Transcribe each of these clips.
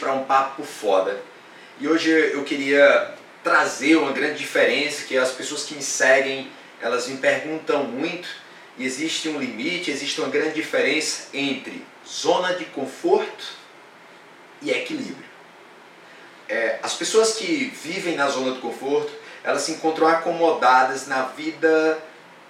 para um papo foda. E hoje eu queria trazer uma grande diferença que as pessoas que me seguem, elas me perguntam muito e existe um limite, existe uma grande diferença entre zona de conforto e equilíbrio. É, as pessoas que vivem na zona de conforto, elas se encontram acomodadas na vida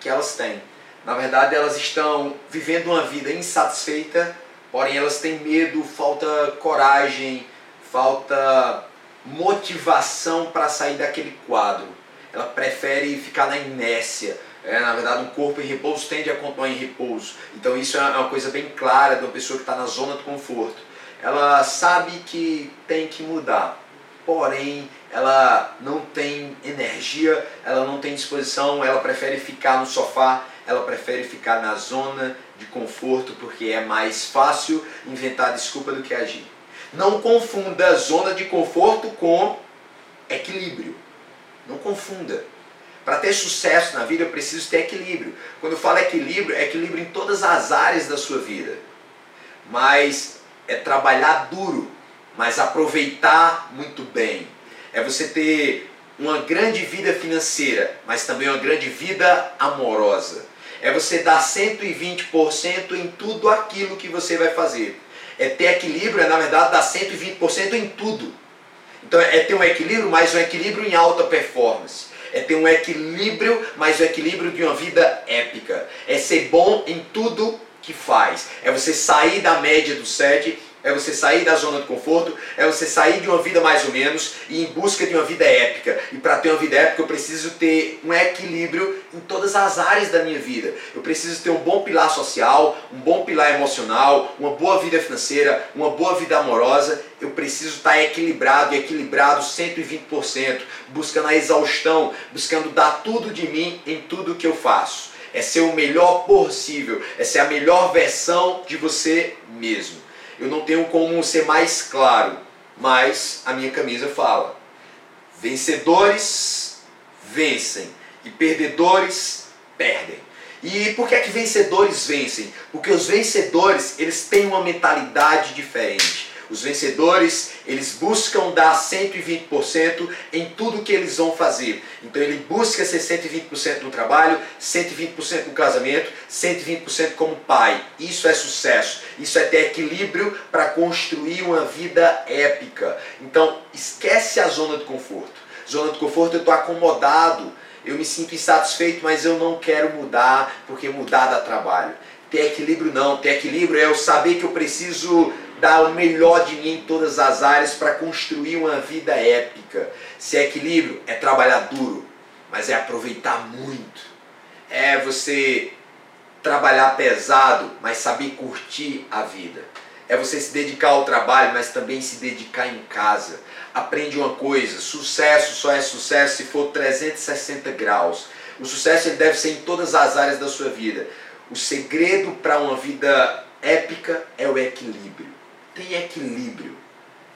que elas têm. Na verdade, elas estão vivendo uma vida insatisfeita, porém elas têm medo, falta coragem, falta motivação para sair daquele quadro. Ela prefere ficar na inércia. É, na verdade, um corpo em repouso tende a continuar em repouso. Então, isso é uma coisa bem clara de uma pessoa que está na zona de conforto. Ela sabe que tem que mudar, porém, ela não tem energia, ela não tem disposição, ela prefere ficar no sofá, ela prefere ficar na zona de conforto porque é mais fácil inventar desculpa do que agir. Não confunda zona de conforto com equilíbrio. Não confunda. Para ter sucesso na vida eu preciso ter equilíbrio. Quando eu falo equilíbrio, é equilíbrio em todas as áreas da sua vida. Mas é trabalhar duro, mas aproveitar muito bem. É você ter uma grande vida financeira, mas também uma grande vida amorosa. É você dar 120% em tudo aquilo que você vai fazer. É ter equilíbrio, é na verdade dar 120% em tudo. Então é ter um equilíbrio, mas um equilíbrio em alta performance. É ter um equilíbrio, mas o um equilíbrio de uma vida épica. É ser bom em tudo que faz. É você sair da média do set é você sair da zona de conforto, é você sair de uma vida mais ou menos e ir em busca de uma vida épica. E para ter uma vida épica eu preciso ter um equilíbrio em todas as áreas da minha vida. Eu preciso ter um bom pilar social, um bom pilar emocional, uma boa vida financeira, uma boa vida amorosa. Eu preciso estar equilibrado e equilibrado 120%, buscando a exaustão, buscando dar tudo de mim em tudo que eu faço. É ser o melhor possível, é ser a melhor versão de você mesmo eu não tenho como ser mais claro, mas a minha camisa fala: vencedores vencem e perdedores perdem. E por que é que vencedores vencem? Porque os vencedores, eles têm uma mentalidade diferente. Os vencedores, eles buscam dar 120% em tudo que eles vão fazer. Então ele busca ser 120% no trabalho, 120% no casamento, 120% como pai. Isso é sucesso. Isso é ter equilíbrio para construir uma vida épica. Então esquece a zona de conforto. Zona de conforto eu estou acomodado, eu me sinto insatisfeito, mas eu não quero mudar, porque mudar dá trabalho. Ter equilíbrio não, ter equilíbrio é eu saber que eu preciso dar o melhor de mim em todas as áreas para construir uma vida épica. Se é equilíbrio, é trabalhar duro, mas é aproveitar muito. É você trabalhar pesado, mas saber curtir a vida. É você se dedicar ao trabalho, mas também se dedicar em casa. Aprende uma coisa: sucesso só é sucesso se for 360 graus. O sucesso ele deve ser em todas as áreas da sua vida. O segredo para uma vida épica é o equilíbrio tem equilíbrio.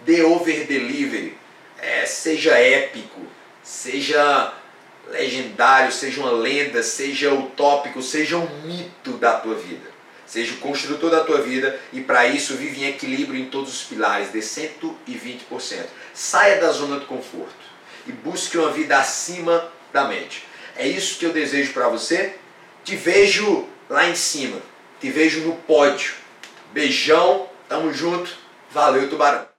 The over delivery. É, seja épico, seja legendário, seja uma lenda, seja utópico, seja um mito da tua vida. Seja o construtor da tua vida e para isso vive em equilíbrio em todos os pilares, de 120%. Saia da zona de conforto e busque uma vida acima da mente. É isso que eu desejo para você. Te vejo lá em cima, te vejo no pódio. Beijão Tamo junto. Valeu, Tubarão.